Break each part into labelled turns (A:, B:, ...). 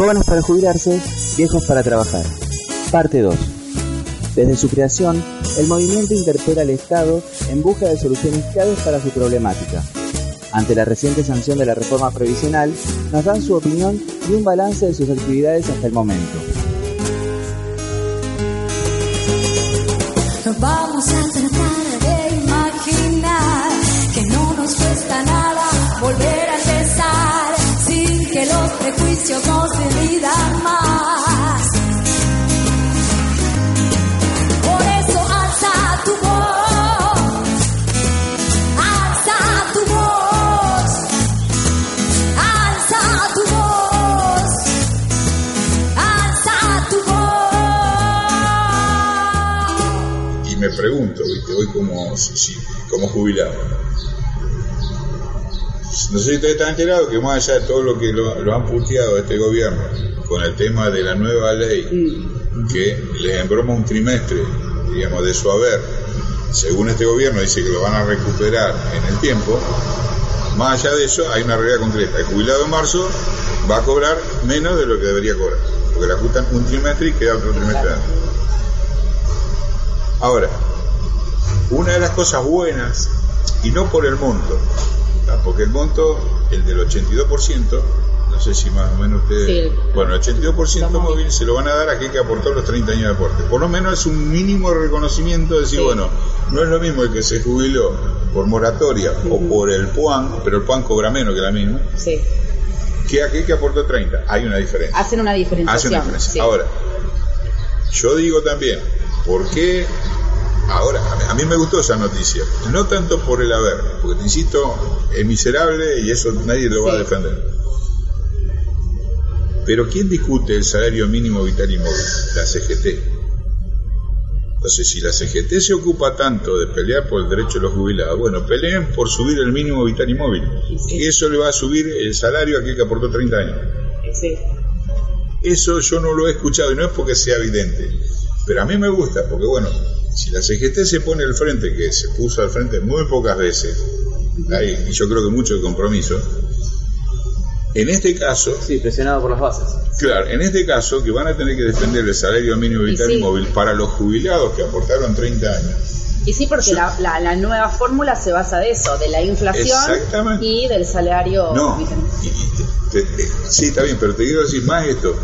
A: Jóvenes para jubilarse, viejos para trabajar. Parte 2. Desde su creación, el movimiento interpela al Estado en busca de soluciones claves para su problemática. Ante la reciente sanción de la reforma previsional, nos dan su opinión y un balance de sus actividades hasta el momento.
B: Vamos a tratar de imaginar que no nos cuesta nada volver nos dividan más. Por eso alza tu voz, alza tu voz, alza tu voz, alza tu voz.
C: Y me pregunto, ¿viste? Hoy como, si- si- como jubilado. No sé si ustedes están enterados que más allá de todo lo que lo, lo han puteado este gobierno con el tema de la nueva ley que les embroma un trimestre, digamos, de su haber, según este gobierno dice que lo van a recuperar en el tiempo, más allá de eso hay una realidad concreta. El jubilado en marzo va a cobrar menos de lo que debería cobrar, porque le ajustan un trimestre y queda otro trimestre antes. Ahora, una de las cosas buenas, y no por el monto, porque el monto, el del 82%, no sé si más o menos ustedes...
D: Sí.
C: Bueno, el 82% móvil se lo van a dar a aquel que aportó los 30 años de aporte. Por lo menos es un mínimo reconocimiento de decir,
D: Sí.
C: bueno, no es lo mismo el que se jubiló por moratoria o por el PUAN, pero el PUAN cobra menos que la misma,
D: Sí.
C: que aquel que aportó 30. Hay una diferencia.
D: Hacen una
C: Hace
D: diferenciación.
C: una diferencia.
D: sí.
C: Ahora, yo digo también, ¿por qué? Ahora, a mí, me gustó esa noticia. No tanto por el haber, porque te insisto, es miserable y eso nadie lo va a defender. Pero ¿quién discute el salario mínimo vital y móvil? La CGT. Entonces, si la CGT se ocupa tanto de pelear por el derecho de los jubilados, bueno, peleen por subir el mínimo vital y móvil.
D: Y sí.
C: Y eso le va a subir el salario a aquel que aportó 30 años.
D: Sí.
C: Eso yo no lo he escuchado y no es porque sea evidente, pero a mí me gusta porque bueno, si la CGT se pone al frente, que se puso al frente muy pocas veces, hay, y yo creo que mucho de compromiso, en este caso,
A: Sí, presionado por las bases.
C: claro, en este caso que van a tener que defender el salario mínimo vital y,
D: sí.
C: móvil para los jubilados que aportaron 30 años.
D: Y sí, porque la, la, la nueva fórmula se basa de eso, de la inflación y del salario.
C: No, y- y te- te- sí, está bien, pero te quiero decir más esto.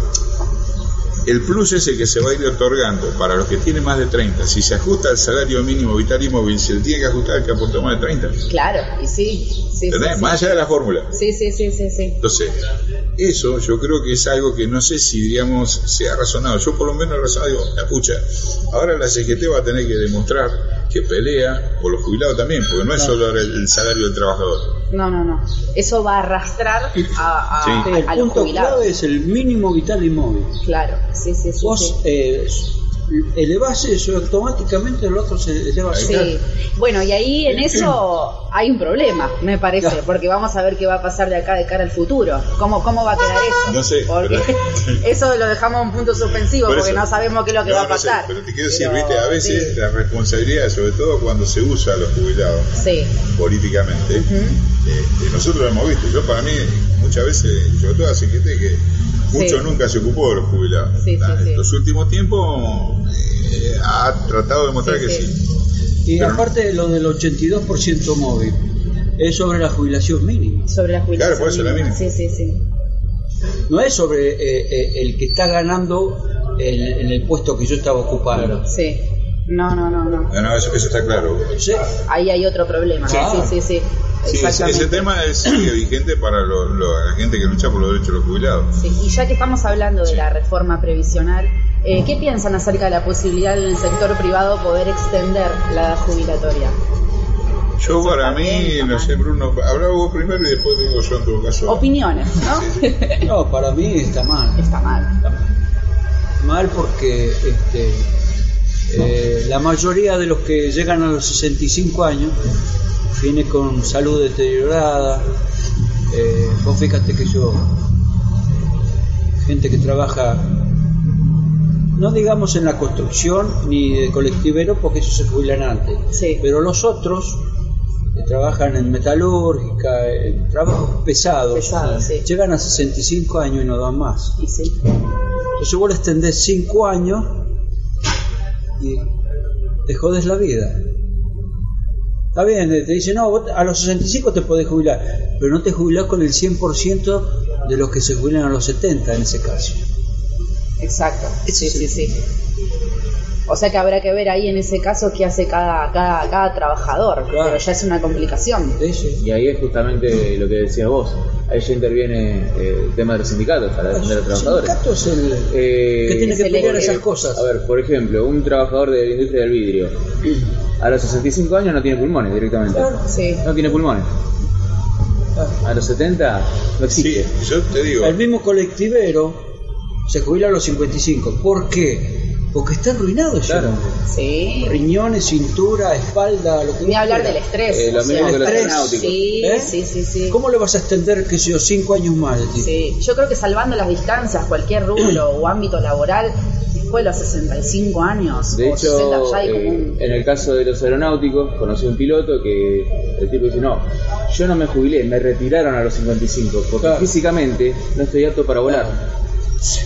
C: El plus ese que se va a ir otorgando para los que tienen más de 30, si se ajusta al salario mínimo vital y móvil, se le tiene que ajustar al que aportó más de 30.
D: Claro, y sí. sí, sí,
C: ¿Entendés?
D: sí.
C: Más allá de la fórmula.
D: Sí, sí, sí, sí, sí.
C: Entonces, eso yo creo que es algo que no sé si, digamos, se ha razonado. Yo por lo menos he razonado, digo, la pucha, ahora la CGT va a tener que demostrar que pelea por los jubilados también, porque no es solo el, el salario del trabajador.
D: No, no, no. Eso va a arrastrar a, a,
C: Sí.
D: a-
E: El
D: los
E: punto
D: jubilados.
E: clave es el mínimo vital y móvil.
D: Claro, sí, sí, sí.
E: Vos
D: sí.
E: eh, elevás eso automáticamente el otro se eleva.
D: Sí. Bueno, y ahí en eso hay un problema, me parece,
E: Claro.
D: porque vamos a ver qué va a pasar de acá de cara al futuro. ¿Cómo, cómo va a quedar eso?
C: No sé,
D: Porque
C: pero-
D: eso lo dejamos en un punto suspensivo
C: Por
D: porque
C: eso.
D: no sabemos qué es lo que
C: No,
D: va a
C: no sé,
D: pasar.
C: pero te quiero decir,
D: Pero,
C: viste, a veces
D: sí.
C: la responsabilidad, sobre todo cuando se usa a los jubilados
D: Sí.
C: políticamente, este, nosotros lo hemos visto. Yo, para mí, muchas veces, sobre todo a CGT, que mucho
D: Sí.
C: nunca se ocupó de los jubilados.
D: Sí, sí,
C: Ah,
D: sí.
C: En los últimos tiempos eh, ha tratado de demostrar
D: Sí,
C: que
D: sí.
C: sí.
E: Y
C: Pero-
E: aparte de lo del 82% móvil, es sobre la jubilación mínima.
D: Sobre la jubilación.
C: Claro, por eso la
D: mínima. Sí, sí, sí.
E: No es sobre eh, eh, el que está ganando en, en el puesto que yo estaba ocupando.
D: Sí. No, no, no, no.
C: No, no, eso, eso está claro.
E: ¿Sí?
D: Ahí hay otro problema. Sí, sí. sí. Sí,
C: ese, tema es vigente para lo- lo- la gente que lucha por los derechos de los jubilados.
D: Sí, y ya que estamos hablando de la reforma previsional, eh, ¿qué piensan acerca de la posibilidad en el sector privado poder extender la edad jubilatoria?
C: Yo,
D: Eso
C: para
D: está
C: mí,
D: bien, está
C: no sé, Bruno, habla vos primero y después digo yo en todo caso.
D: Opiniones, ¿no?
E: No, para mí está mal.
D: Está mal.
E: Mal porque este, eh, la mayoría de los que llegan a los 65 años viene con salud deteriorada. Eh, vos fíjate que yo, gente que trabaja, no digamos en la construcción ni de colectivero porque ellos se jubilan antes,
D: Sí.
E: pero los otros que trabajan en metalúrgica, en trabajos pesados,
D: Pesados, sí.
E: llegan a 65 años y no dan más.
D: Sí.
E: Entonces vos le extendés 5 años y te jodes la vida. Está bien, te dicen, no, vos a los 65 te podés jubilar, pero no te jubilás con el 100% de los que se jubilan a los 70 en ese caso.
D: Exacto. Sí, sí,
E: el-
D: sí. O sea que habrá que ver ahí en ese caso qué hace cada, cada, cada trabajador,
E: Claro.
D: pero ya es una complicación.
E: Sí, sí.
A: Y ahí es justamente lo que decías vos. Ahí ya interviene eh, el tema de los sindicatos para defender a los
E: El
A: trabajadores.
E: sindicato es el
A: Eh,
E: que tiene que
D: el
E: pelear esas cosas.
A: A ver, por ejemplo, un trabajador de la industria del vidrio. A los 65 años no tiene pulmones directamente.
D: Sí.
A: No tiene pulmones. A los 70 no
C: Sí,
A: existe.
C: yo te digo,
E: El mismo colectivero se jubila a los 55. ¿Por qué? Porque está arruinado ya.
A: Claro.
D: Sí.
E: Riñones, cintura, espalda, lo que
D: Ni hablar del estrés.
A: Eh, lo
D: o
A: mismo
D: sea,
A: que los
E: estrés.
D: Sí,
E: ¿Eh?
D: sí, sí, sí.
E: ¿Cómo le vas a extender, que sé yo, 5 años más?
D: Sí, yo creo que salvando las distancias, cualquier rubro o ámbito laboral, después de los 65 años
A: De
D: o 60
A: hecho, eh,
D: un...
A: en el caso de los aeronáuticos, conocí un piloto que el tipo dice, no, yo no me jubilé, me retiraron a los 55, porque
E: Claro.
A: físicamente no estoy apto para volar.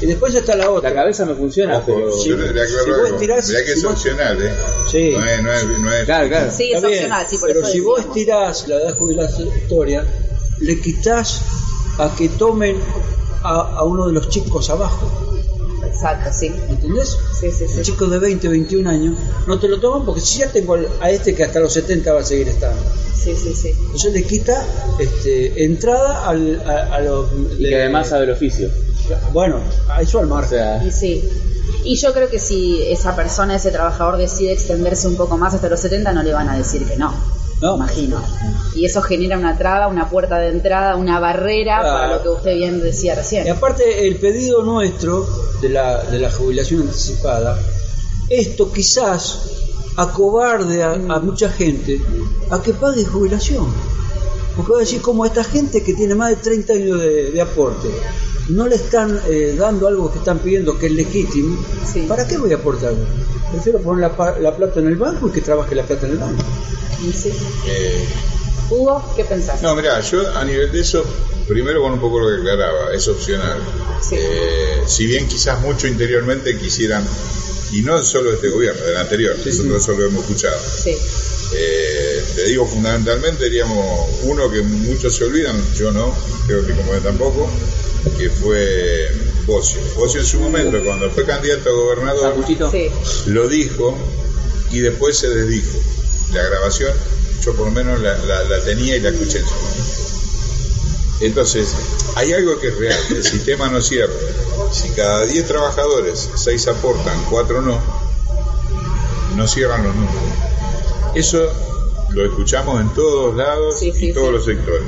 E: Y después está la
A: La
E: otra.
A: cabeza me funciona,
C: ojo,
A: pero...
C: yo
E: si vos
C: algo.
E: estirás-
C: Mirá que es
E: si vos-
C: opcional, ¿eh?
E: Sí.
C: No es, no es, no es-
A: Claro, claro.
D: Sí, es
E: Está bien,
D: opcional, sí, por
E: pero
D: eso
E: si vos estirás la edad jubilatoria, le quitas a que tomen a, a uno de los chicos abajo.
D: Exacto, sí.
E: ¿Entendés?
D: Sí, sí, sí.
E: chico de 20, 21 años no te lo toman porque si ya tengo al- a este que hasta los 70 va a seguir estando.
D: Sí, sí, sí.
E: Entonces le quita este, entrada al, a, a los.
A: Y que además sabe el oficio.
E: Bueno, a eso al
A: O
E: margen.
A: sea,
D: Y sí. Y yo creo que si esa persona, ese trabajador decide extenderse un poco más hasta los 70, no le van a decir que no.
E: No.
D: Imagino. Y eso genera una traba, una puerta de entrada, una barrera
E: Claro.
D: para lo que usted bien decía recién.
E: Y aparte, el pedido nuestro de la, de la jubilación anticipada, esto quizás acobarde a, a mucha gente a que pague jubilación. Porque va a decir, como esta gente que tiene más de 30 años de, de aporte, no le están eh, dando algo que están pidiendo que es legítimo,
D: Sí.
E: ¿para qué voy a aportar? Prefiero poner la, plata en el banco y que trabaje la plata en el banco.
D: Sí.
C: eh,
D: Hugo, ¿qué pensás?
C: No, mira, yo a nivel de eso, primero con un poco lo que aclaraba, es opcional.
D: Sí.
C: Eh, si bien quizás mucho interiormente quisieran, y no solo de este gobierno, del anterior, nosotros eso lo hemos escuchado.
D: Sí.
C: Eh, te digo fundamentalmente, diríamos, uno que muchos se olvidan, yo no, creo que como él tampoco, que fue Bocio. Bocio en su momento, cuando fue candidato a gobernador.
D: Sí.
C: lo dijo y después se desdijo. La grabación, yo por lo menos la, la- la tenía y la escuché en su momento. Entonces, hay algo que es real, el sistema no cierra. Si cada 10 trabajadores, 6 aportan, 4 no, no cierran los números. Eso lo escuchamos en todos lados
D: Sí, sí,
C: y todos
D: sí.
C: los sectores.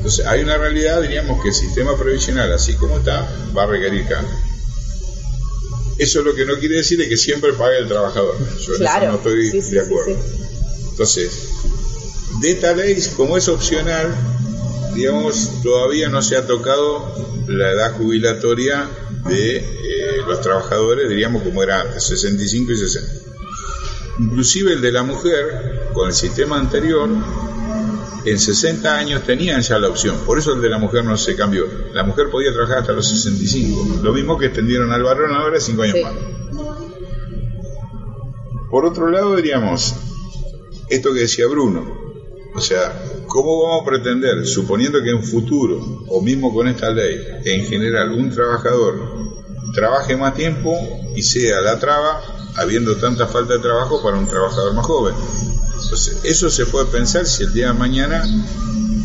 C: Entonces, hay una realidad, diríamos, que el sistema previsional, así como está, va a requerir cambio. Eso lo que no quiere decir es que siempre pague el trabajador. Yo en eso no estoy
D: Sí, sí,
C: de acuerdo.
D: sí.
C: Entonces, de esta ley, como es opcional, digamos, todavía no se ha tocado la edad jubilatoria de eh, los trabajadores, diríamos como era antes, 65 y 60. Inclusive el de la mujer, con el sistema anterior, en 60 años tenían ya la opción, por eso el de la mujer no se cambió. La mujer podía trabajar hasta los 65, lo mismo que extendieron al varón ahora 5 años
D: Sí.
C: más. Por otro lado, diríamos, esto que decía Bruno, o sea, ¿cómo vamos a pretender, suponiendo que en futuro, o mismo con esta ley, en general, un trabajador trabaje más tiempo y sea la traba, habiendo tanta falta de trabajo para un trabajador más joven? Entonces, eso se puede pensar si el día de mañana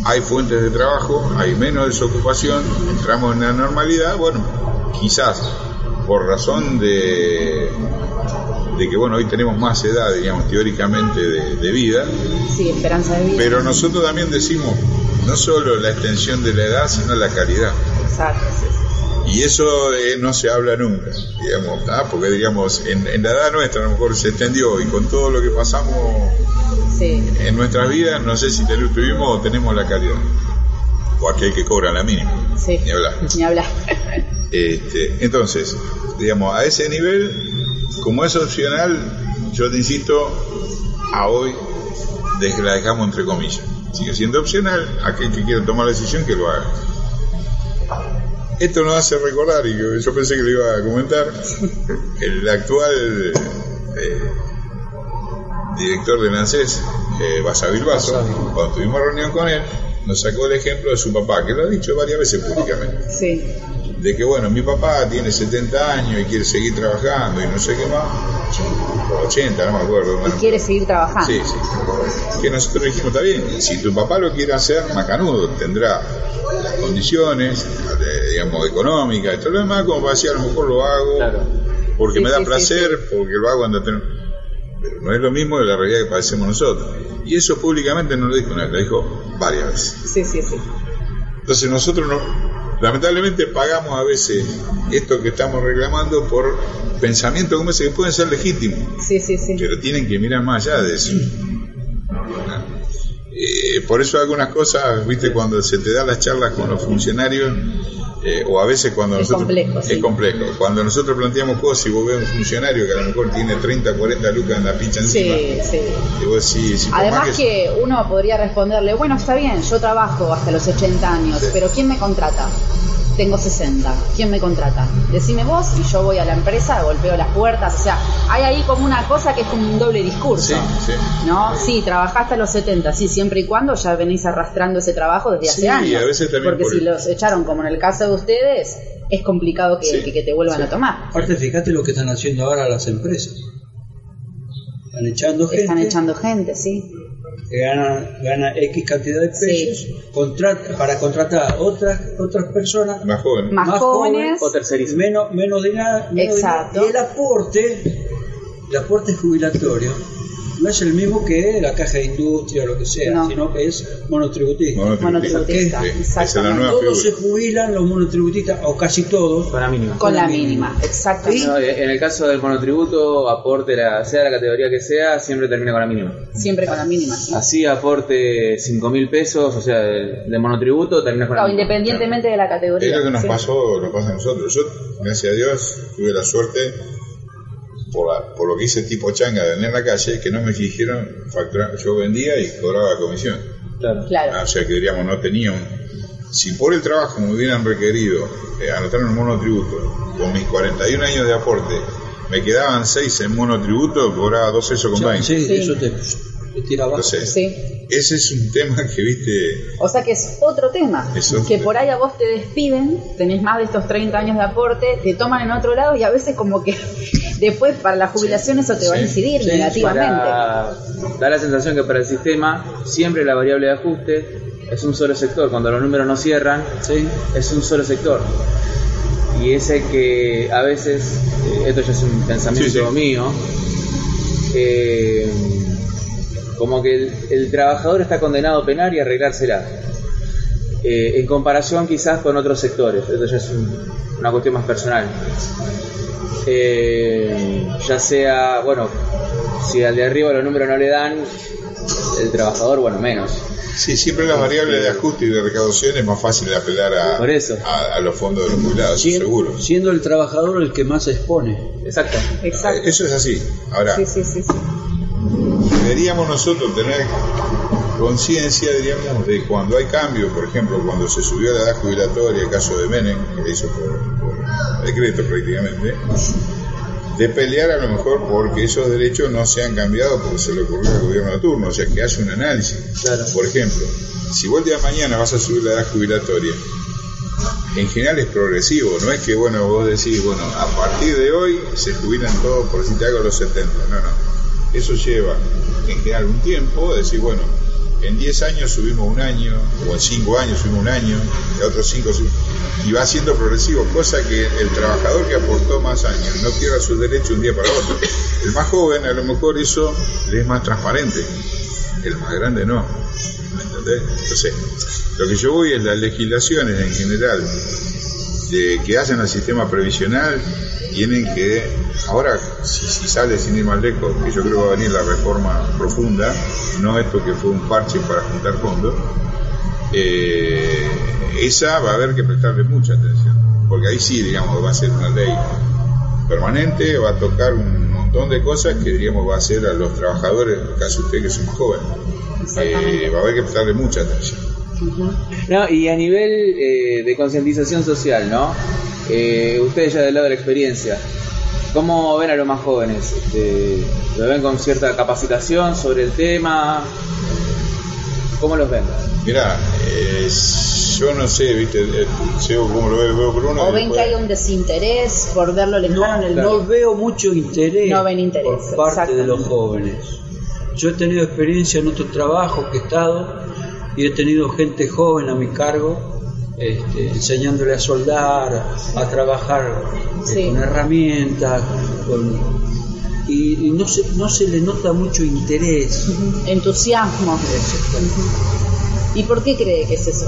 C: hay fuentes de trabajo, hay menos desocupación, entramos en la normalidad, bueno, quizás por razón de, de que, bueno, hoy tenemos más edad, digamos, teóricamente de, de vida,
D: Sí, esperanza de vida.
C: pero nosotros también decimos no solo la extensión de la edad, sino la calidad.
D: Exacto, sí, sí.
C: Y eso eh, no se habla nunca, digamos, ¿ah? porque digamos, en, en la edad nuestra a lo mejor se extendió y con todo lo que pasamos
D: Sí.
C: en nuestras vidas, no sé si te lo tuvimos o tenemos la calidad. O aquel que cobra la mínima,
D: Sí.
C: ni hablar.
D: Ni hablar.
C: Este, entonces, digamos, a ese nivel, como es opcional, yo te insisto, a hoy la dejamos entre comillas. Sigue siendo opcional, aquel que quiera tomar la decisión que lo haga. Esto nos hace recordar, y yo, yo pensé que lo iba a comentar, el actual eh, director de NACES, eh, Basa Bilbaso, cuando tuvimos reunión con él, nos sacó el ejemplo de su papá, que lo ha dicho varias veces públicamente
D: Sí.
C: de que bueno, mi papá tiene 70 años y quiere seguir trabajando y no sé qué más, o 80, no me acuerdo.
D: Y
C: bueno.
D: quiere seguir trabajando.
C: Sí, sí. Que nosotros dijimos, está bien, si tu papá lo quiere hacer, macanudo, tendrá las condiciones, eh, digamos, económicas y todo lo demás, como para decir, a lo mejor lo hago
A: Claro.
C: porque
D: Sí,
C: me da
D: sí, sí,
C: placer, porque lo hago cuando tengo... Pero no es lo mismo de la realidad que padecemos nosotros. Y eso públicamente no lo dijo una lo dijo varias veces.
D: Sí, sí, sí.
C: Entonces nosotros no, lamentablemente pagamos a veces esto que estamos reclamando por pensamientos como ese que pueden ser legítimos,
D: Sí, sí, sí.
C: pero tienen que mirar más allá de eso. Eh, por eso algunas cosas, viste, cuando se te dan las charlas con los funcionarios, eh, o a veces cuando
D: Es
C: nosotros...
D: complejo,
C: es
D: sí.
C: complejo. Cuando nosotros planteamos cosas y vos ves un funcionario que a lo mejor tiene 30, 40 lucas en la pincha encima,
D: Sí, sí.
C: y vos por
D: Además
C: más
D: que uno podría responderle, bueno, está bien, yo trabajo hasta los 80 años,
C: Sí.
D: pero ¿quién me contrata? Tengo 60, ¿quién me contrata? Decime vos y yo voy a la empresa, golpeo las puertas, o sea, hay ahí como una cosa que es como un doble discurso.
C: Sí, sí.
D: ¿No? Sí, trabajaste a los 70, sí, siempre y cuando ya venís arrastrando ese trabajo desde hace
C: Sí,
D: años.
C: a veces también
D: Porque
C: por
D: si
C: el-
D: los echaron como en el caso de ustedes, es complicado que,
C: Sí,
D: que- que te vuelvan a tomar.
E: Aparte, fíjate lo que están haciendo ahora las empresas. Están echando gente.
D: Están echando gente, sí.
E: Que gana, gana X cantidad de pesos
D: Sí.
E: contrata- para contratar a otras, otras personas
C: más joven.
D: Más, jóvenes.
A: O
E: menos, menos dinero, menos
D: Exacto.
E: dinero. y el aporte, el aporte jubilatorio no es el mismo que la caja de industria o lo que sea,
D: No.
E: sino que es monotributista.
D: Monotributista,
C: es la nueva
E: Todos se jubilan los monotributistas, o casi todos,
A: Con la mínima.
D: Con la mínima, exactamente.
A: No, en el caso del monotributo, aporte, la, sea la categoría que sea, siempre termina con la mínima.
D: Siempre con la mínima. sí.
A: Así aporte 5 mil pesos, o sea, de, de monotributo, termina con la mínima.
D: independientemente de la categoría.
C: Es lo que nos
D: sí.
C: pasó, nos pasa a nosotros. Yo, gracias a Dios, tuve la suerte, por, la- por lo que hice tipo changa de vender en la calle, que no me exigieron facturar. Yo vendía y cobraba comisión.
A: Claro.
D: Claro.
C: Ah, O sea que diríamos, no tenía un. Si por el trabajo me hubieran requerido eh, anotar en el monotributo, con mis 41 años de aporte, me quedaban 6 en monotributo, cobraba 2 pesos con
E: Ya,
C: 20.
E: sí,
D: Sí.
E: eso te, te tira abajo.
C: Entonces,
D: Sí.
C: ese es un tema que, viste,
D: O sea que es otro tema.
C: Es otro
D: que
C: tema.
D: por ahí a vos te despiden, tenés más de estos 30 años de aporte, te toman en otro lado y a veces como que después para la jubilación eso te va a incidir
E: Sí,
D: negativamente.
A: Para, da la sensación que para el sistema siempre la variable de ajuste es un solo sector. Cuando los números no cierran,
E: Sí.
A: es un solo sector. Y ese que a veces, eh, esto ya es un pensamiento
C: Sí, sí.
A: mío, eh, como que el, el trabajador está condenado a penar y arreglársela. Eh, en comparación quizás con otros sectores, esto ya es un- una cuestión más personal. Eh, ya sea, bueno, si al de arriba los números no le dan, el trabajador, bueno, menos.
C: Sí, siempre las variables de ajuste y de recaudación es más fácil de apelar a,
A: Por eso.
C: a, a los fondos de los jubilados,
E: Sien-
C: seguro.
E: Siendo el trabajador el que más se expone.
A: Exacto.
D: Exacto.
C: Eso es así. Ahora,
D: Sí, sí, sí, sí.
C: deberíamos nosotros tener conciencia, diríamos, de cuando hay cambios, por ejemplo, cuando se subió la edad jubilatoria, el caso de Menem, que le hizo por decreto prácticamente, de pelear a lo mejor porque esos derechos no se han cambiado porque se le ocurrió al gobierno de turno, o sea, que hace un análisis.
A: Claro.
C: Por ejemplo, si vos el día de mañana vas a subir la edad jubilatoria, en general es progresivo, no es que bueno vos decís, bueno, a partir de hoy se jubilan todos por si te hago los 70, no, no. Eso lleva en general un tiempo, de decir, bueno, en 10 años subimos un año, o en 5 años subimos un año, y otros 5 y va siendo progresivo, cosa que el trabajador que aportó más años no pierda sus derechos un día para otro. El más joven a lo mejor eso le es más transparente, el más grande no. ¿Me entendés? Entonces, lo que yo voy es las legislaciones en general de, que hacen al sistema previsional tienen que, ahora si, si sale sin ir más lejos, que yo creo que va a venir la reforma profunda, no esto que fue un parche para juntar fondos, eh, esa va a haber que prestarle mucha atención, porque ahí sí, digamos, va a ser una ley permanente, va a tocar un montón de cosas que diríamos va a hacer a los trabajadores, en el caso de ustedes que son jóvenes. Eh, va a haber que prestarle mucha atención.
A: No, y a nivel eh, de concientización social, ¿no? Eh, ustedes ya del lado de la experiencia, ¿cómo ven a los más jóvenes? Este, ¿Lo ven con cierta capacitación sobre el tema? ¿Cómo los ven?
C: Mirá, eh, yo no sé, viste, eh, yo como lo veo, veo por uno.
D: O ven que hay un desinterés por verlo lejano en el
E: No veo mucho interés,
D: No ven interés,
E: por parte de los jóvenes. Yo he tenido experiencia en otros trabajos que he estado y he tenido gente joven a mi cargo, este, enseñándole a soldar, a, trabajar eh,
D: Sí.
E: con herramientas, con- y, y no, se, no se le nota mucho interés.
D: entusiasmo. ¿Y por qué cree que es eso?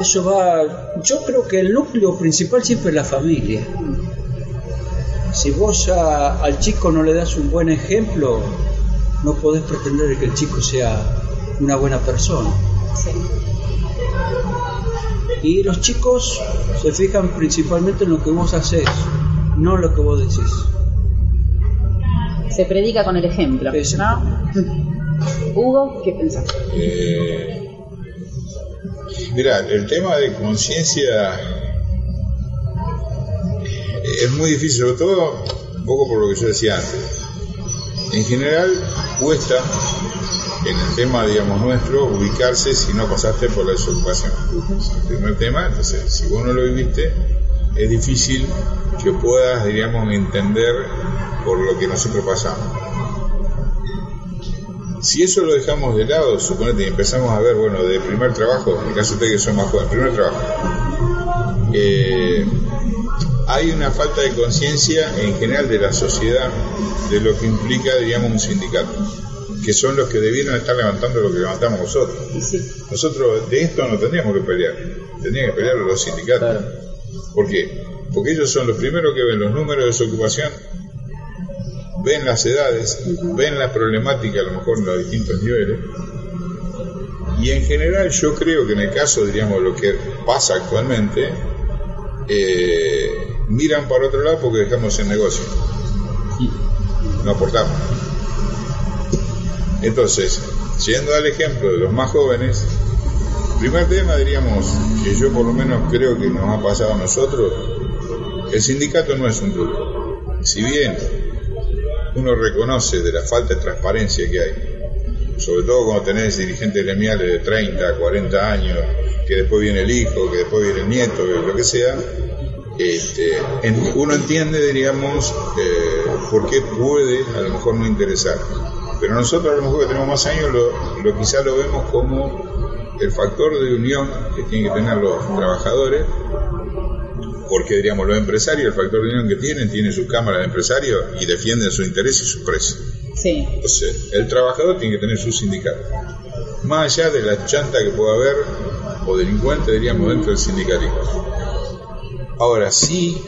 E: Eso va, yo creo que el núcleo principal siempre es la familia. Si vos a- al chico no le das un buen ejemplo, no podés pretender que el chico sea una buena persona.
D: Sí.
E: Y los chicos se fijan principalmente en lo que vos haces, no en lo que vos decís.
D: Se predica con el ejemplo.
E: Exacto.
D: ¿no? Hugo, ¿qué pensás?
C: Eh, mira, el tema de conciencia es muy difícil, sobre todo un poco por lo que yo decía antes. En general cuesta en el tema, digamos, nuestro, ubicarse si no pasaste por la desocupación. Es el primer tema, entonces, si vos no lo viviste, es difícil que puedas, diríamos, entender por lo que nosotros pasamos. Si eso lo dejamos de lado, suponete y empezamos a ver, bueno, de primer trabajo, en el caso de que son más jóvenes, primer trabajo, eh, hay una falta de conciencia en general de la sociedad de lo que implica, diríamos, un sindicato, que son los que debieran estar levantando lo que levantamos nosotros.
D: Sí,
C: Nosotros de esto no tendríamos que pelear, tendrían que pelear los sindicatos.
A: Claro.
C: ¿Por qué? Porque ellos son los primeros que ven los números de desocupación, ven las edades, ven la problemática a lo mejor en los distintos niveles. Y en general yo creo que en el caso, diríamos, lo que pasa actualmente, eh, miran para otro lado porque dejamos el negocio. No aportamos. Entonces, yendo al ejemplo de los más jóvenes, primer tema diríamos que yo por lo menos creo que nos ha pasado a nosotros, el sindicato no es un grupo. Si bien uno reconoce de la falta de transparencia que hay, sobre todo cuando tenés dirigentes gremiales de 30, 40 años, que después viene el hijo, que después viene el nieto, lo que sea, este, en- uno entiende, diríamos, eh, por qué puede a lo mejor no interesar. Pero nosotros a lo mejor que tenemos más años, lo, lo quizá lo vemos como el factor de unión que tienen que tener los trabajadores, porque diríamos los empresarios, el factor de unión que tienen, tienen sus cámaras de empresarios y defienden su interés y su precio.
D: sí,
C: Entonces, el trabajador tiene que tener su sindicato. Más allá de la chanta que pueda haber, o delincuente, diríamos, dentro del sindicalismo. Ahora, sí,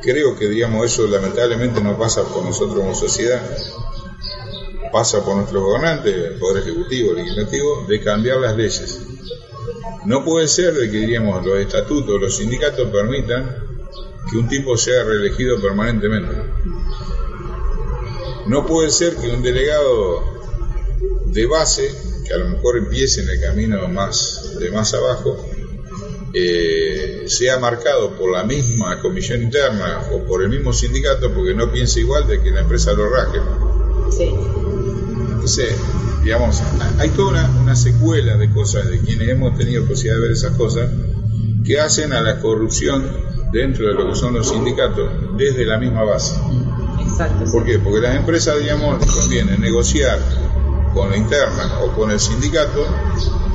C: creo que, digamos, eso lamentablemente no pasa por nosotros como sociedad, pasa por nuestros gobernantes, el Poder Ejecutivo, el Legislativo, de cambiar las leyes. No puede ser de que, diríamos, los estatutos, los sindicatos permitan que un tipo sea reelegido permanentemente. No puede ser que un delegado de base, que a lo mejor empiece en el camino más de más abajo, eh, sea marcado por la misma comisión interna o por el mismo sindicato porque no piense igual de que la empresa lo raje.
D: sí.
C: Entonces, digamos, hay toda una, una secuela de cosas de quienes hemos tenido posibilidad de ver esas cosas que hacen a la corrupción dentro de lo que son los sindicatos desde la misma base.
D: Exacto. sí.
C: ¿Por qué? Porque las empresas, digamos, les conviene negociar con la interna o con el sindicato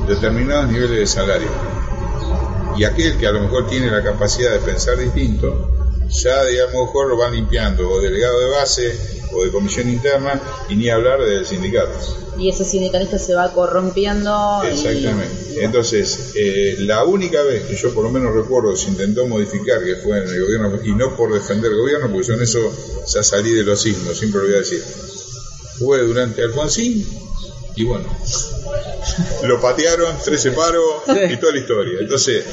C: determinados niveles de salario. Y aquel que a lo mejor tiene la capacidad de pensar distinto, ya, digamos, a lo mejor lo van limpiando, o delegado de base, o de comisión interna, y ni hablar del sindicato.
D: Y ese sindicalista se va corrompiendo. y-
C: Exactamente. Entonces, eh, la única vez que yo por lo menos recuerdo se intentó modificar, que fue en el gobierno, y no por defender el gobierno, porque yo en eso ya salí de los signos, siempre lo voy a decir, fue durante Alfonsín, y bueno, lo patearon, tres separos y toda la historia. Entonces,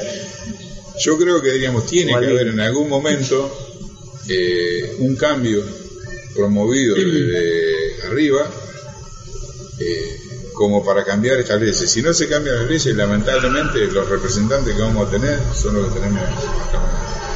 C: yo creo que diríamos, tiene que haber en algún momento eh, un cambio promovido desde arriba eh, como para cambiar estas leyes. Si no se cambian las leyes, lamentablemente los representantes que vamos a tener son los que tenemos actualmente.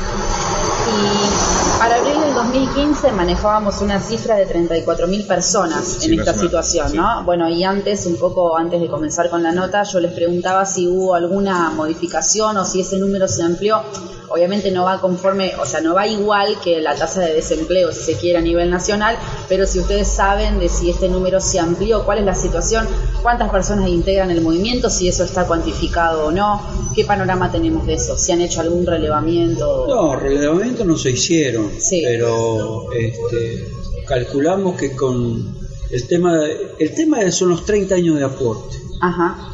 D: Y para abril del 2015 manejábamos una cifra de 34.000 personas
C: Sí,
D: en esta situación,
C: sí.
D: ¿no? Bueno, y antes, un poco antes de comenzar con la nota, yo les preguntaba si hubo alguna modificación o si ese número se amplió. Obviamente no va conforme, o sea, no va igual que la tasa de desempleo, si se quiere, a nivel nacional, pero si ustedes saben de si este número se amplió, cuál es la situación, cuántas personas integran el movimiento, si eso está cuantificado o no, qué panorama tenemos de eso, si han hecho algún relevamiento.
E: No, relevamiento no se hicieron,
D: Sí.
E: pero este, calculamos que con el tema, el tema son los 30 años de aporte.
D: Ajá,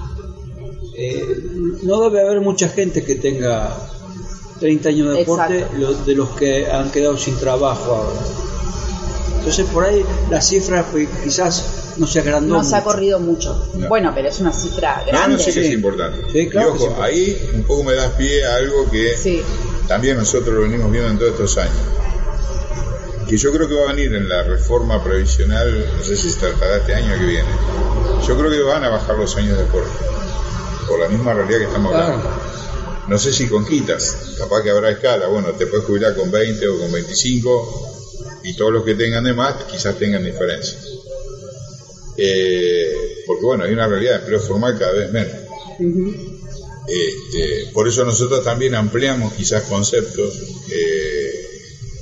E: Eh, no debe haber mucha gente que tenga 30 años de aporte lo- de los que han quedado sin trabajo ahora. Entonces por ahí la cifra fue- quizás no se agrandó.
D: no se ha corrido mucho.
C: No.
D: Bueno, pero es una cifra grande.
C: no, sí que
E: Sí.
C: es importante.
E: Sí, claro
C: y
E: que es
C: ojo,
E: importante.
C: ahí un poco me das pie a algo que
D: Sí.
C: También nosotros lo venimos viendo en todos estos años. Que yo creo que va a venir en la reforma previsional, no sé si se tratará este año que viene. Yo creo que van a bajar los años de aporte. Por la misma realidad que estamos hablando. No sé si con quitas, capaz que habrá escala. Bueno, te puedes jubilar con 20 o con 25 y todos los que tengan de más quizás tengan diferencia. Eh, porque bueno, hay una realidad de empleo formal cada vez menos. Este, por eso nosotros también ampliamos quizás conceptos eh,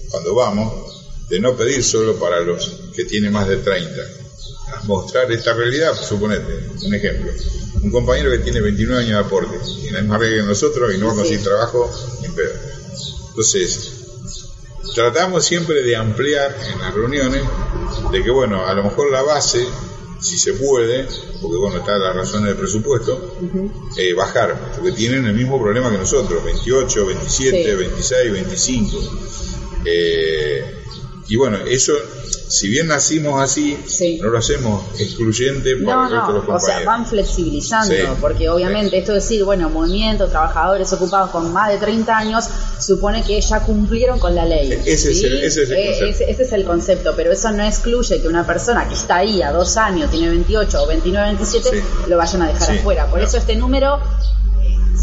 C: cuando vamos de no pedir solo para los que tienen más de 30. A Mostrar esta realidad, suponete, un ejemplo. Un compañero que tiene 29 años de aporte, tiene la misma regla que nosotros y no va a conseguir trabajo, ni pedo. Entonces, tratamos siempre de ampliar en las reuniones de que, bueno, a lo mejor la base, si se puede, porque bueno, está la razón del presupuesto, eh, bajar, porque tienen el mismo problema que nosotros, 28, 27,
D: Sí.
C: 26, 25. Eh, y bueno, eso, si bien nacimos así,
D: Sí.
C: no lo hacemos excluyente para
D: No,
C: el resto de los
D: no, o sea,
C: compañeros.
D: van flexibilizando,
C: Sí.
D: porque obviamente esto de decir, bueno, movimiento, trabajadores ocupados con más de 30 años, supone que ya cumplieron con la ley.
C: Ese es el- ese es el
D: Eh,
C: concepto.
D: ese- ese es el concepto, pero eso no excluye que una persona que está ahí a dos años, tiene 28 o 29, 27,
C: Sí.
D: lo vayan a dejar afuera. Por
C: claro.
D: eso este número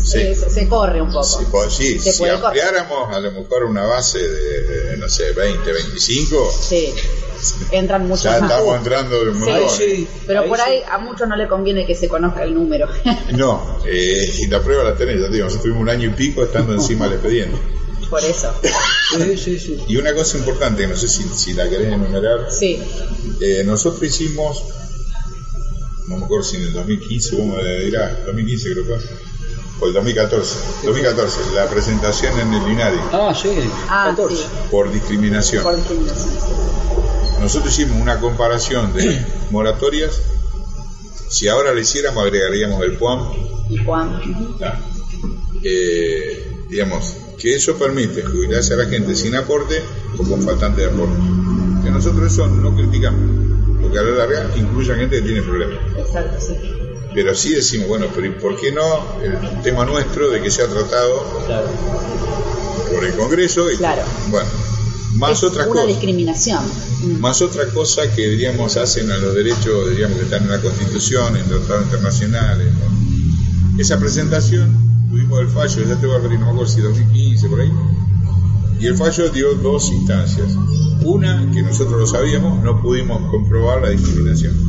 C: Sí.
D: eh, se, se corre un poco.
C: Sí, pues, sí,
D: Se
C: si
D: correr.
C: ampliáramos a lo mejor una base de, de, no sé, 20, 25,
D: Sí, entran muchos
C: ya
D: más.
C: estamos entrando de un
D: Sí.
E: Ahí
C: montón.
E: sí,
D: Pero
E: ahí
D: por
E: sí.
D: ahí a muchos no le conviene que se conozca el número.
C: No, eh, y la prueba la tenés, ya te digo, nosotros tuvimos un año y pico estando encima del expediente.
D: por eso.
E: Sí, sí, sí.
C: Y una cosa importante, que no sé si, si la querés enumerar,
D: Sí,
C: eh, nosotros hicimos, no me acuerdo si en el 2015, vos me dirás, 2015 creo que fue, o el 2014, 2014, la presentación en el INADI
E: Ah, sí.
D: Ah,
E: 14.
D: sí.
C: por discriminación.
D: por discriminación.
C: Nosotros hicimos una comparación de moratorias, si ahora le hiciéramos agregaríamos el PUAM,
D: Y Juan.
C: Ah, eh, digamos, que eso permite jubilarse a la gente sin aporte o con faltante de aporte. Que nosotros eso no criticamos, porque a la larga incluye a gente que tiene problemas.
D: Exacto, sí.
C: Pero sí decimos, bueno, pero ¿y ¿por qué no el tema nuestro de que sea tratado
E: Claro.
C: por el Congreso? Y,
D: Claro.
C: Bueno, más
D: es
C: otra
D: una
C: cosa.
D: discriminación. Mm.
C: Más otra cosa que, diríamos, hacen a los derechos, diríamos, que están en la Constitución, en tratados internacionales. ¿no? Esa presentación, tuvimos el fallo, ya te voy a referir, no me acuerdo si 2015, por ahí. Y el fallo dio dos instancias. Una, que nosotros lo sabíamos, no pudimos comprobar la discriminación.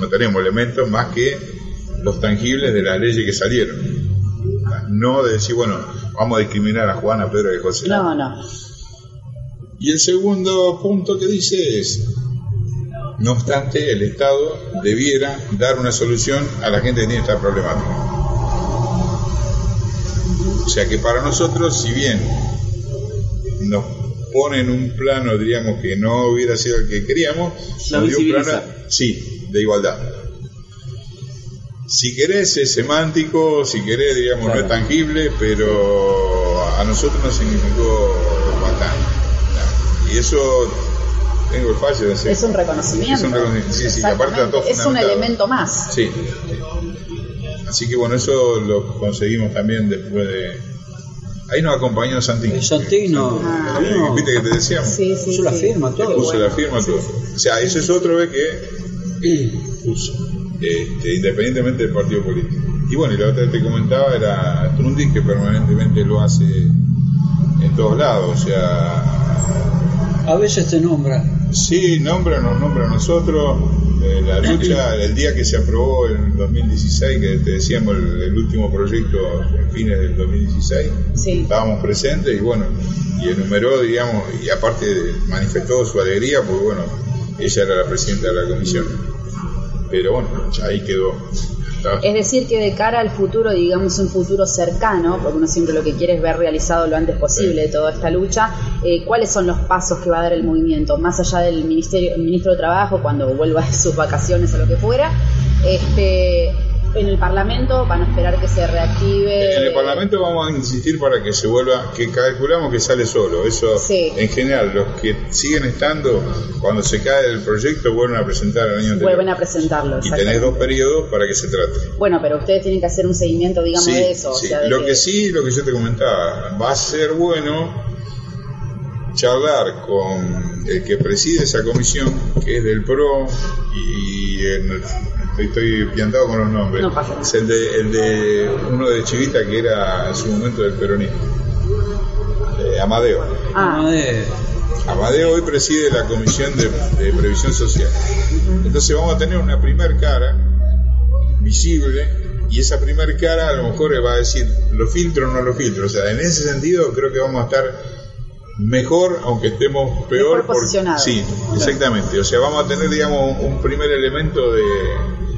C: No tenemos elementos más que los tangibles de las leyes que salieron. No de decir, bueno, vamos a discriminar a Juana, Pedro y José.
D: No, no.
C: Y el segundo punto que dice es, no obstante, el Estado debiera dar una solución a la gente que tiene esta problemática. O sea que para nosotros, si bien nos pone en un plano, diríamos, que no hubiera sido el que queríamos, nos dio un plano, sí, de igualdad. Si querés es semántico, si querés, digamos, no es tangible, pero a nosotros nos significó bastante. Y eso, tengo el fallo de hacer.
D: Es un reconocimiento.
C: Es un reconocimiento, sí, sí, todo.
D: Es un elemento más.
C: Sí. Así que bueno, eso lo conseguimos también después de Ahí nos acompañó Santino.
E: El Santino,
D: Ah.
E: No,
C: ¿Viste que te decíamos?
D: Sí, sí,
E: puso la firma, todo.
C: puso la firma todo. O sea, eso es otro vez que puso, este, independientemente del partido político. Y bueno, y la otra que te comentaba era Trundis, que permanentemente lo hace en todos lados. O sea,
E: A veces te nombra.
C: sí, nombra, nos nombra a nosotros. eh, la lucha, el día que se aprobó en el 2016, que te decíamos el, el último proyecto en fines del 2016,
D: Sí.
C: estábamos presentes y bueno, y enumeró, digamos, y aparte manifestó su alegría, porque bueno, ella era la presidenta de la comisión. Pero bueno, ya ahí quedó.
D: Es decir, que de cara al futuro, digamos un futuro cercano, porque uno siempre lo que quiere es ver realizado lo antes posible toda esta lucha, eh, ¿cuáles son los pasos que va a dar el movimiento? Más allá del ministerio, el ministro de Trabajo, cuando vuelva de sus vacaciones o lo que fuera, este, en el Parlamento van a esperar que se reactive.
C: En el Parlamento vamos a insistir para que se vuelva, que calculamos que sale solo. Eso,
D: Sí.
C: en general, los que siguen estando, cuando se cae el proyecto, vuelven a presentar el año anterior.
D: Vuelven a presentarlo.
C: y tenés dos periodos para que se trate.
D: Bueno, pero ustedes tienen que hacer un seguimiento, digamos,
C: Sí,
D: de eso. o
C: sí.
D: sea, de
C: Lo que sí, lo que yo te comentaba, va a ser bueno charlar con el que preside esa comisión, que es del PRO, y en- estoy, estoy piantado con los nombres.
D: No pasa nada.
C: Es el de, el de uno de Chivita que era en su momento del peronismo. Eh, Amadeo.
D: Ah,
E: Amadeo.
C: Amadeo hoy preside la Comisión de, de Previsión Social. Entonces vamos a tener una primer cara visible y esa primer cara a lo mejor va a decir lo filtro o no lo filtro. O sea, en ese sentido creo que vamos a estar mejor aunque estemos peor.
D: Mejor posicionados.
C: sí, exactamente. O sea, vamos a tener, digamos, un primer elemento de,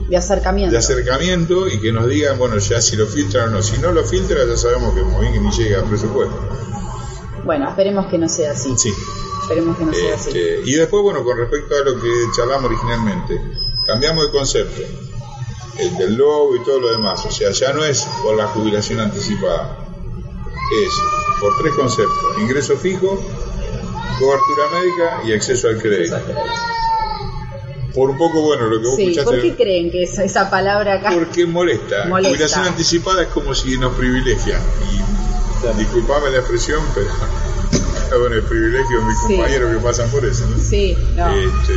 D: de acercamiento.
C: de acercamiento y que nos digan, bueno, ya si lo filtran o no. Si no lo filtra, ya sabemos que muy bien que ni llega al presupuesto.
D: Bueno, esperemos que no sea así.
C: Sí.
D: Esperemos que no sea así.
C: Este, y después, bueno, con respecto a lo que charlamos originalmente, cambiamos de concepto, el del logo y todo lo demás. O sea, ya no es por la jubilación anticipada, es por tres conceptos: ingreso fijo, cobertura médica y acceso al crédito. Por un poco, bueno, lo que vos
D: Sí,
C: escuchaste.
D: ¿por qué creen que esa, esa palabra acá?
C: Porque molesta.
D: Molesta.
C: Jubilación anticipada es como si nos privilegian. Y disculpame la expresión, pero bueno, el privilegio de mis
D: Sí.
C: compañeros que pasan por eso. ¿no?
D: Sí, no.
C: Este,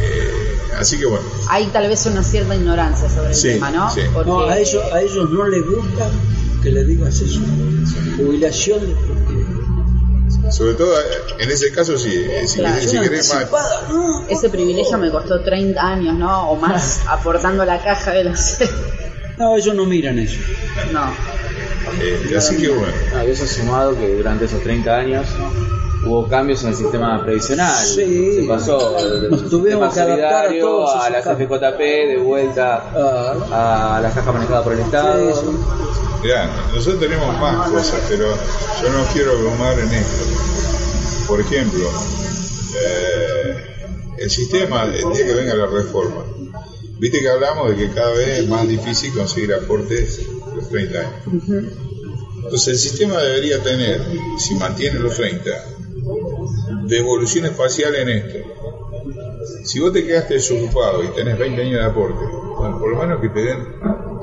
C: eh, así que bueno,
D: Hay tal vez una cierta ignorancia sobre el
C: Sí,
D: tema, ¿no?
C: sí.
D: Porque
E: No, a ellos, a ellos no les gusta que le digas eso. Jubilación
C: sobre todo en ese caso sí, eh, si,
D: Claro.
C: si querés más,
E: no.
D: ese privilegio me costó 30 años, ¿no? O más, aportando a la caja de los...
E: No, ellos no miran eso.
D: no.
C: eh, así que bueno,
A: Ah, y eso sumado que durante esos 30 años hubo cambios en el sistema previsional.
E: Sí.
A: Se pasó del
E: Nos tuvimos que adaptar a todos
A: a la
E: cambios.
A: CFJP, de vuelta
E: Ah,
A: a la caja manejada por el Estado.
E: Sí, sí.
C: mirá, nosotros tenemos más cosas, pero yo no quiero abrumar en esto. Por ejemplo, eh, el sistema, el día que venga la reforma, viste que hablamos de que cada vez es más difícil conseguir aportes los 30 años. Entonces el sistema debería tener, si mantiene los 30, devolución espacial en esto. Si vos te quedaste desocupado y tenés 20 años de aporte, bueno, por lo menos que te den,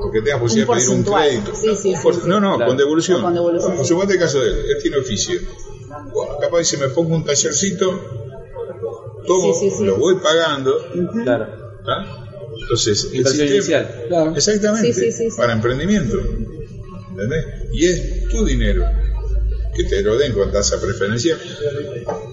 C: porque tengas posibilidad de pedir un crédito.
D: Sí, sí, sí,
C: Por-
D: sí.
C: No, no,
A: Claro.
C: con devolución.
D: Con devolución.
C: El caso de él, él tiene oficio. Bueno, capaz dice, me pongo un tallercito, todo
D: Sí, sí, sí.
C: lo voy pagando,
A: Claro.
C: ¿tá? Entonces, el sistema-
A: inicial.
E: Claro.
C: Exactamente,
D: Sí, sí, sí, sí.
C: para emprendimiento. ¿Entendés? Y es tu dinero, que te lo den con tasa preferencial.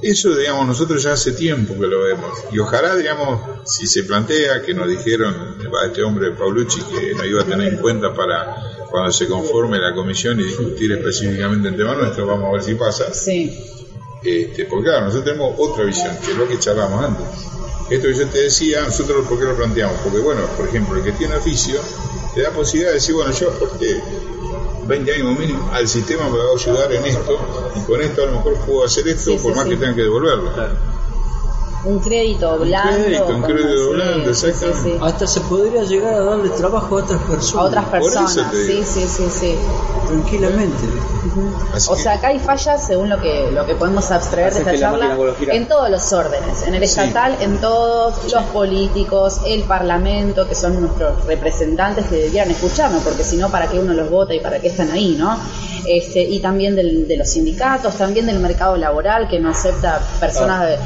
C: Eso, digamos, nosotros ya hace tiempo que lo vemos. Y ojalá, digamos, si se plantea, que nos dijeron a este hombre Paulucci que nos iba a tener en cuenta para cuando se conforme la comisión y discutir específicamente el tema nuestro, vamos a ver si pasa.
D: Sí,
C: Este, porque claro, nosotros tenemos otra visión, que es lo que charlamos antes. Esto que yo te decía, nosotros ¿por qué lo planteamos? Porque bueno, por ejemplo, el que tiene oficio te da posibilidad de decir, bueno, yo aporté 20 años mínimo, al sistema me va a ayudar en esto, y con esto a lo mejor puedo hacer esto,
D: Sí,
C: por
D: sí,
C: más
D: sí.
C: que tenga que devolverlo.
A: Claro.
D: Un crédito blando.
C: crédito, un crédito blando,
D: sí,
C: exactamente.
D: sí, sí.
E: Hasta se podría llegar a darle trabajo a otras personas.
D: A otras personas, sí, sí, sí, sí.
E: Tranquilamente.
C: Así
D: O
C: que-
D: sea, acá hay fallas según lo que lo que podemos abstraer de esta charla en todos los órdenes, en el
C: Sí.
D: estatal, en todos los políticos, el parlamento, que son nuestros representantes que deberían escucharnos, porque si no, ¿para qué uno los vota y para qué están ahí, no? Este, y también del- de los sindicatos, también del mercado laboral que no acepta personas de,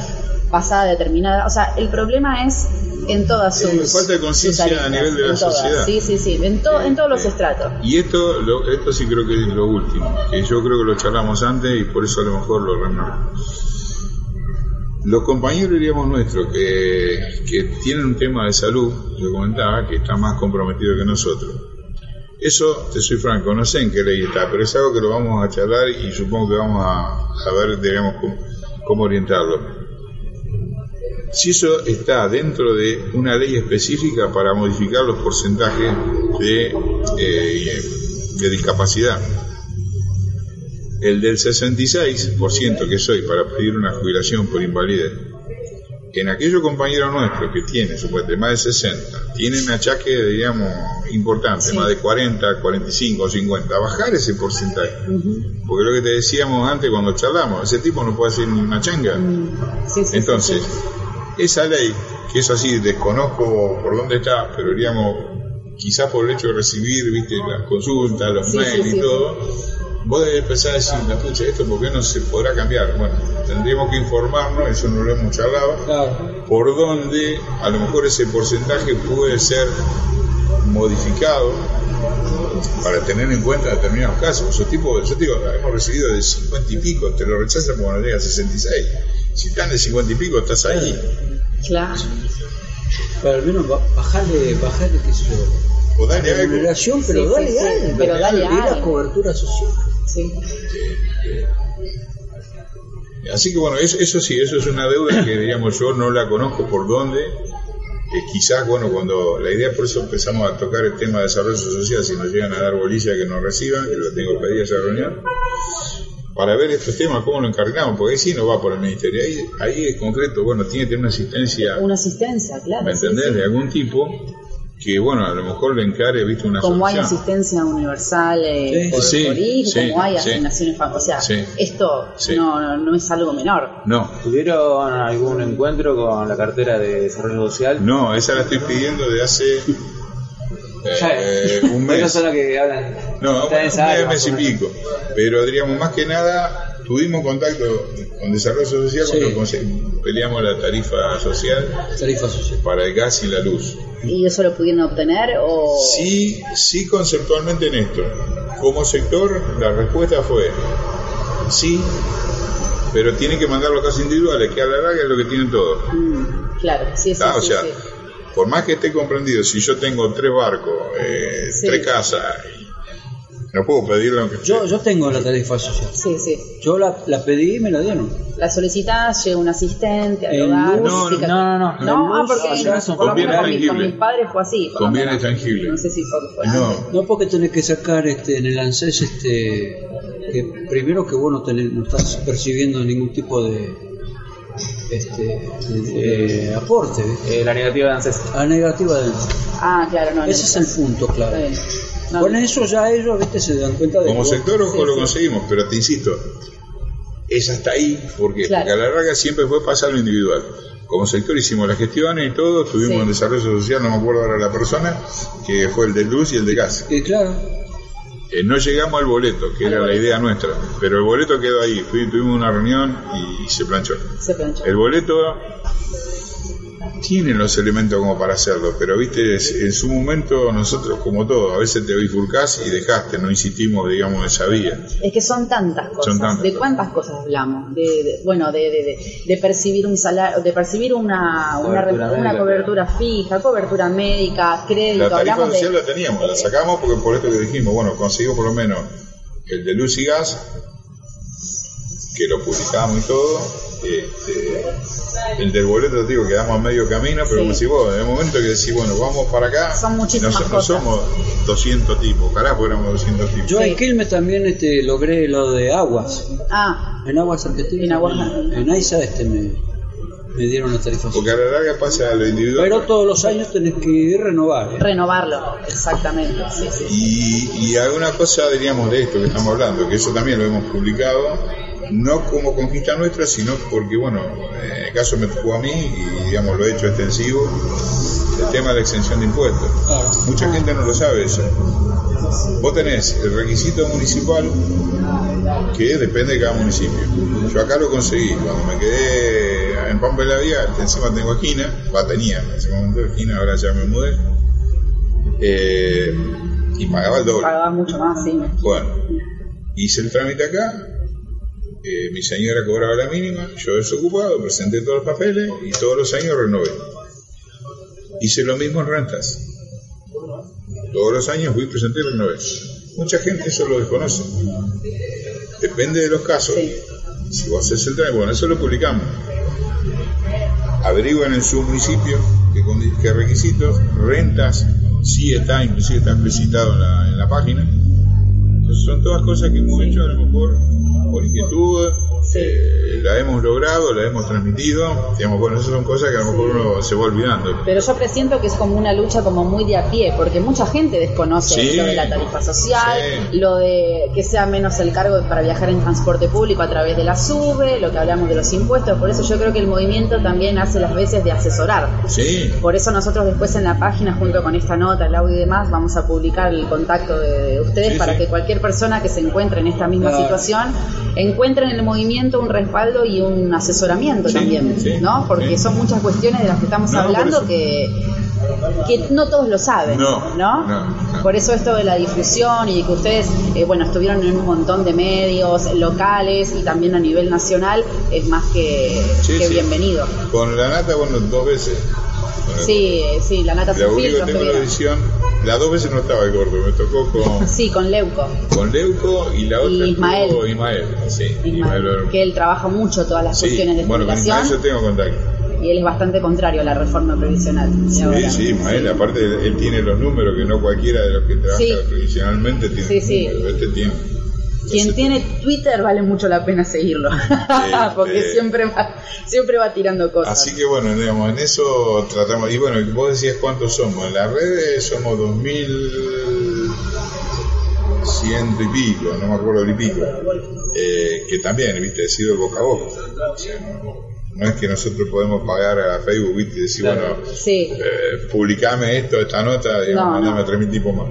D: pasada determinada. O sea, el problema es en todas sus
C: falta de conciencia a nivel de la
D: en todas.
C: sociedad.
D: Sí, sí, sí, en, to- en todos los
C: Eh,
D: estratos.
C: Y esto, lo- esto sí creo que es lo último, que yo creo que lo charlamos antes y por eso a lo mejor lo remarco. Los compañeros, diríamos, nuestros, que, que tienen un tema de salud, yo comentaba, que está más comprometido que nosotros. Eso, te soy franco, no sé en qué ley está, pero es algo que lo vamos a charlar y supongo que vamos a, a ver, digamos, cómo, cómo orientarlo. Si eso está dentro de una ley específica para modificar los porcentajes de, eh, de discapacidad. El del 66% que soy para pedir una jubilación por invalidez, en aquellos compañeros nuestros que tienen, supuestamente, más de 60, tienen achaques, digamos, importantes,
D: Sí.
C: más de 40, 45, 50, bajar ese porcentaje. Porque lo que te decíamos antes cuando charlamos, ese tipo no puede hacer ni una changa.
D: Sí, sí,
C: Entonces. Esa ley, que eso así, desconozco por dónde está, pero diríamos, quizás por el hecho de recibir, viste, las consultas, los
D: Sí,
C: mails
D: sí,
C: y todo, vos debes empezar a decir, la pucha, esto por qué no se podrá cambiar. Bueno, tendríamos que informarnos, eso no lo hemos charlado,
E: Claro.
C: por dónde a lo mejor ese porcentaje puede ser modificado para tener en cuenta determinados casos. Esos tipos, yo te digo, hemos recibido de 50 y pico, te lo rechazan no llega a 66. Si están de 50 y pico, estás ahí.
D: Claro.
E: Pero al menos ba- bajarle, bajarle, qué sé yo.
C: O dale
E: La
C: algo.
E: remuneración, pero
D: Sí,
E: dale
D: sí, sí,
E: algo.
D: pero dale algo.
E: cobertura social.
D: Sí.
C: Así que bueno, eso, eso sí, eso es una deuda que digamos yo no la conozco por dónde. Eh, quizás, bueno, cuando la idea por eso empezamos a tocar el tema de desarrollo social, si nos llegan a dar bolilla que nos reciban, que lo tengo pedido esa reunión, para ver estos temas, cómo lo encarnamos, porque ahí sí no va por el ministerio, ahí, ahí es concreto, bueno, tiene que tener una asistencia,
D: Una asistencia, claro.
C: ¿me entendés?,
D: sí.
C: de algún tipo, que bueno, a lo mejor le encare, viste, una
D: Como hay asistencia universal eh,
E: Sí,
D: por,
C: sí,
D: por hijo,
C: sí,
D: como hay
C: sí.
D: asignaciones familiares. O sea,
C: Sí.
D: esto
C: Sí.
D: no, no, no es algo menor.
C: No,
A: ¿Tuvieron algún encuentro con la cartera de desarrollo social?
C: no, esa la estoy pidiendo de hace eh, un mes.
A: Esas son las que hablan.
C: No, un mes, y
A: o
C: pico. Pero diríamos, más que nada, tuvimos contacto con Desarrollo Social
E: Sí.
C: cuando peleamos la tarifa social
E: Tarifa social.
C: para el gas y la luz.
D: ¿Y eso lo pudieron obtener o...?
C: Sí, sí conceptualmente en esto. Como sector, la respuesta fue sí, pero tienen que mandar los casos individuales, que a la larga es lo que tienen todos.
D: Mm, claro, sí, sí,
C: Ah, o
D: sí,
C: sea,
D: sí.
C: Por más que esté comprendido, si yo tengo tres barcos, eh,
D: Sí.
C: tres casas, y no puedo pedirle aunque
E: Yo, yo tengo la tarifa social.
D: Sí, sí.
E: Yo la, la pedí y me la dieron.
D: La solicitás, llega un asistente al hogar.
E: luz,
C: no,
A: no, no, no.
D: No, ah, porque
A: allá son
D: por lo
C: con
D: mi- con
C: tangibles.
D: mis padres fue así. por
C: Con
D: lo
C: bienes
D: menos.
C: tangibles.
D: No sé si fue, fue
C: No.
E: No porque tenés que sacar este, en el ANSES, este, que primero que vos no, tenés- no estás percibiendo ningún tipo de, este, de aporte, ¿viste?
A: Eh, la negativa de ANSES.
E: a negativa de
D: Ah, claro, no. no.
E: Ese es el punto, claro.
D: No,
E: Con eso ya ellos ¿viste? se dan cuenta de
C: Como
E: que
C: sector, ojo,
D: sí,
C: lo
D: sí.
C: conseguimos, pero te insisto, es hasta ahí, porque,
D: Claro.
C: porque a la larga siempre fue pasar lo individual. Como sector hicimos las gestiones y todo, tuvimos
D: Sí.
C: en desarrollo social, no me acuerdo ahora la persona, que fue el de luz y el de gas.
E: Eh, claro,
C: Eh, no llegamos al boleto, que
D: Al
C: era la idea nuestra, pero el boleto quedó ahí. Fui- tuvimos una reunión y, se planchó.
D: Se planchó.
C: El boleto tiene los elementos como para hacerlo, pero viste, en su momento nosotros, como todo, a veces te bifurcás y dejaste, no insistimos, digamos, en esa vía.
D: Es que son tantas cosas.
C: tantas
D: ¿De cuántas cosas hablamos? De, de- bueno, de, de, de- de percibir un salario, de percibir una, una,
A: Cobertura
D: una cobertura fija, cobertura médica, crédito.
C: La tarifa
D: hablamos
C: social
D: de,
C: la teníamos, la sacamos porque por esto que dijimos, bueno, conseguimos por lo menos el de luz y gas, que lo publicamos y todo. este, el del boleto, te digo, quedamos a medio camino, pero
D: Sí.
C: como si vos, en el momento que decís, bueno, vamos para acá,
D: Son muchísimas
C: no, so- no
D: cosas.
C: somos 200 tipos, carajo, éramos 200 tipos.
E: yo
D: Sí.
E: en Quilmes también este, logré lo de aguas.
D: Ah,
E: En aguas argentinas.
D: En Aguas-
E: En AISA este me, me dieron la tarifa
C: Porque a la larga pasa a lo individual.
E: Pero todos los años tenés que renovar. ¿eh?
D: Renovarlo, exactamente. Sí, sí.
C: Y, y alguna cosa diríamos de esto que estamos hablando, que eso también lo hemos publicado, no como conquista nuestra, sino porque, bueno, en el caso me tocó a mí y, digamos, lo he hecho extensivo, el tema de la exención de impuestos. Mucha gente no lo sabe eso. Vos tenés el requisito municipal que depende de cada municipio. Yo acá lo conseguí, cuando me quedé en Pampa de la Vía, encima tengo esquina, va, tenía en ese momento esquina, ahora ya me mudé, eh, y pagaba el doble.
D: Pagaba mucho más, sí.
C: Bueno, hice el trámite acá, eh, mi señora cobraba la mínima, yo desocupado, presenté todos los papeles y todos los años renové. Hice lo mismo en rentas. Todos los años fui, presenté y renové. Mucha gente eso lo desconoce. Depende de los casos. Si vos haces el trámite, bueno, eso lo publicamos. Averigüen en su municipio qué requisitos, rentas, sí está, inclusive está explicitado en la, en la página. Entonces son todas cosas que hemos hecho a lo mejor por inquietud,
D: Sí.
C: eh, la hemos logrado, la hemos transmitido, digamos, bueno, esas son cosas que a lo mejor uno se va olvidando.
D: Pero yo presiento que es como una lucha como muy de a pie, porque mucha gente desconoce
C: Sí.
D: lo de la tarifa social,
C: Sí.
D: lo de que sea menos el cargo para viajar en transporte público a través de la SUBE, lo que hablamos de los impuestos, por eso yo creo que el movimiento también hace las veces de asesorar.
C: Sí,
D: Por eso nosotros después en la página, junto con esta nota, el audio y demás, vamos a publicar el contacto de, de ustedes
C: Sí,
D: para
C: sí.
D: que cualquier persona que se encuentre en esta misma
E: Claro.
D: situación encuentre en el movimiento un respaldo y un asesoramiento
C: Sí,
D: también,
C: sí,
D: ¿no? Porque
C: sí.
D: son muchas cuestiones de las que estamos
C: No,
D: hablando que que no todos lo saben,
C: No,
D: ¿no?
C: no, no.
D: Por eso esto de la difusión y que ustedes, eh, bueno, estuvieron en un montón de medios locales y también a nivel nacional, es más que,
C: Sí,
D: que
C: sí.
D: bienvenido.
C: con la nata, bueno, dos veces. Con el-
D: Sí, sí, la nata
C: La única tengo edición, las dos veces no estaba el gordo, me tocó con,
D: Sí, con Leuco.
C: con Leuco y la otra
D: Y Ismael.
C: sí,
D: Ismael,
C: Ismael.
D: que él trabaja mucho todas las
C: Sí,
D: cuestiones de
C: bueno, con Ismael yo tengo contacto.
D: y él es bastante contrario a la reforma previsional.
C: Sí,
D: ahora.
C: sí, Ismael, aparte él tiene los números que no cualquiera de los que trabaja
D: Sí.
C: tradicionalmente tiene.
D: Sí, sí.
C: números, Este tiene.
D: Quien tiene Twitter vale mucho la pena seguirlo, porque
C: eh.
D: siempre va, siempre va tirando cosas.
C: Así que bueno, digamos, en eso tratamos. Y bueno, vos decías cuántos somos. En las redes somos 2100 y pico, no me acuerdo el y pico. Eh, que también, viste, ha sido el boca a boca. O sea, no, no es que nosotros podemos pagar a Facebook, viste, y decir,
E: Claro.
C: bueno,
D: Sí,
C: eh, publicame esto, esta nota, digamos,
D: No,
C: mandame
D: no.
C: a 3.000 tipos más.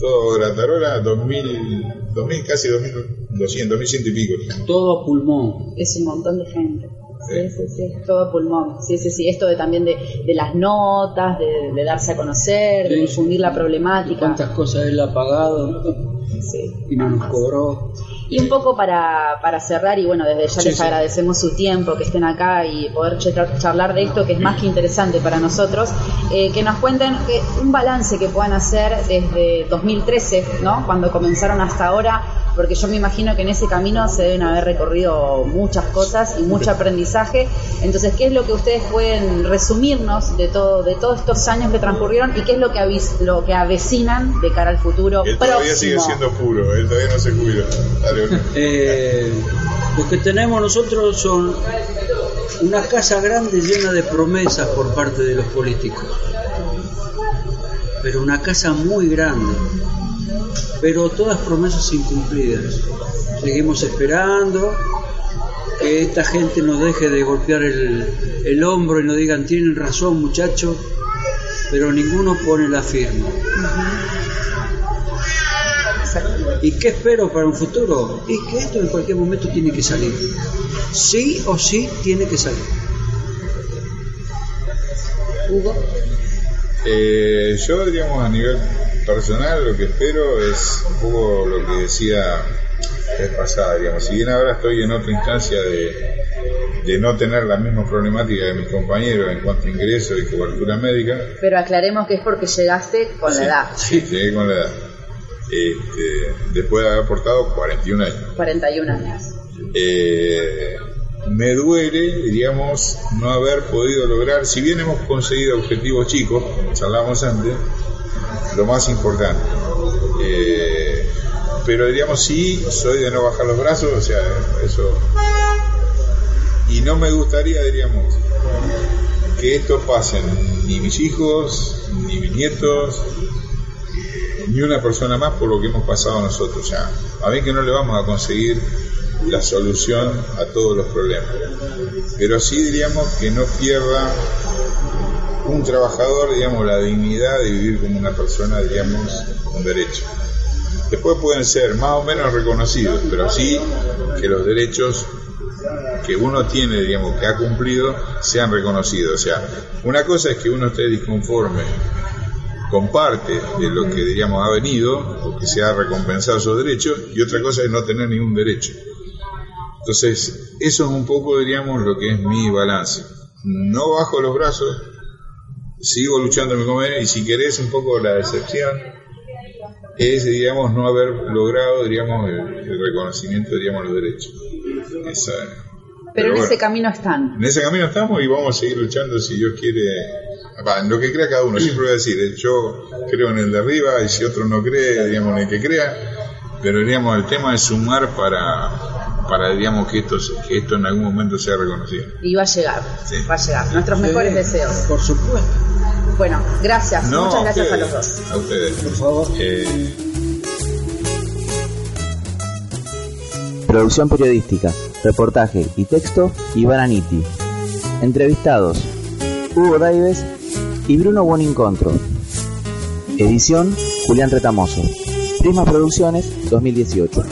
C: Todo Gratarola, 2000, 2000 casi 2200, 2100 y pico.
E: Todo pulmón.
D: es un montón de gente. Sí, sí, sí, todo pulmón. Sí, sí, sí. Esto de también de, de las notas, de, de darse a conocer, de difundir la problemática.
E: ¿Cuántas cosas él ha pagado
D: Sí.
E: y no nos cobró?
D: Y un poco para, para cerrar, y bueno, desde ya
E: Sí,
D: les
E: sí.
D: agradecemos su tiempo, que estén acá y poder char- charlar de esto, que es más que interesante para nosotros, eh, que nos cuenten que un balance que puedan hacer desde 2013, ¿no? Cuando comenzaron hasta ahora, porque yo me imagino que en ese camino se deben haber recorrido muchas cosas y mucho aprendizaje. Entonces, ¿qué es lo que ustedes pueden resumirnos de todo, de todos estos años que transcurrieron y qué es lo que, avis- lo que avecinan de cara al futuro
C: Él
D: próximo?
C: todavía sigue siendo puro, él todavía no se Oscar.
E: Eh, lo que tenemos nosotros son una casa grande llena de promesas por parte de los políticos. Pero una casa muy grande. Pero todas promesas incumplidas. Seguimos esperando que esta gente nos deje de golpear el, el hombro y nos digan tienen razón muchachos, pero ninguno pone la firma. ¿Y qué espero para un futuro? Y que esto en cualquier momento tiene que salir. Sí o sí tiene que salir.
D: Hugo.
C: Eh, yo, digamos, a nivel personal, lo que espero es un poco lo que decía la vez pasada, digamos. Si bien ahora estoy en otra instancia de, de no tener la misma problemática de mis compañeros en cuanto a ingresos y cobertura médica,
D: Pero aclaremos que es porque llegaste con
C: sí,
D: la edad,
C: Sí, llegué con la edad. Este, después de haber aportado 41 años.
D: 41 años.
C: Eh, me duele, diríamos, no haber podido lograr, si bien hemos conseguido objetivos chicos, como charlábamos antes, lo más importante. Eh, pero diríamos, sí, soy de no bajar los brazos, o sea, eso. Y no me gustaría, diríamos, que esto pase ni mis hijos, ni mis nietos, ni una persona más por lo que hemos pasado nosotros ya. A ver que no le vamos a conseguir la solución a todos los problemas, pero sí diríamos que no pierda un trabajador, digamos, la dignidad de vivir como una persona, diríamos, con derecho. Después pueden ser más o menos reconocidos, pero sí que los derechos que uno tiene, digamos, que ha cumplido, sean reconocidos. O sea, una cosa es que uno esté disconforme con parte de lo que, diríamos, ha venido, o que se ha recompensado sus derechos, y otra cosa es no tener ningún derecho. Entonces, eso es un poco, diríamos, lo que es mi balance. No bajo los brazos, sigo luchando en mi comer, y si querés un poco la decepción, es, digamos, no haber logrado, diríamos, el, reconocimiento, diríamos, los derechos.
D: pero, en ese camino están.
C: En ese camino estamos y vamos a seguir luchando si Dios quiere. en lo que crea cada uno. Siempre voy a decir, eh, yo creo en el de arriba y si otro no cree, digamos, en el que crea. Pero, digamos, el tema es sumar para, para digamos, que esto, que esto en algún momento sea reconocido.
D: Y va a llegar, va a llegar. Nuestros mejores deseos.
E: Por supuesto.
D: Bueno, gracias. Muchas gracias a los dos.
C: A ustedes.
E: Por favor.
C: Eh,
A: Producción periodística, reportaje y texto, Iván Aniti. Entrevistados, Hugo Daives y Bruno Buenincontro. Edición, Julián Retamoso. Prisma Producciones 2018.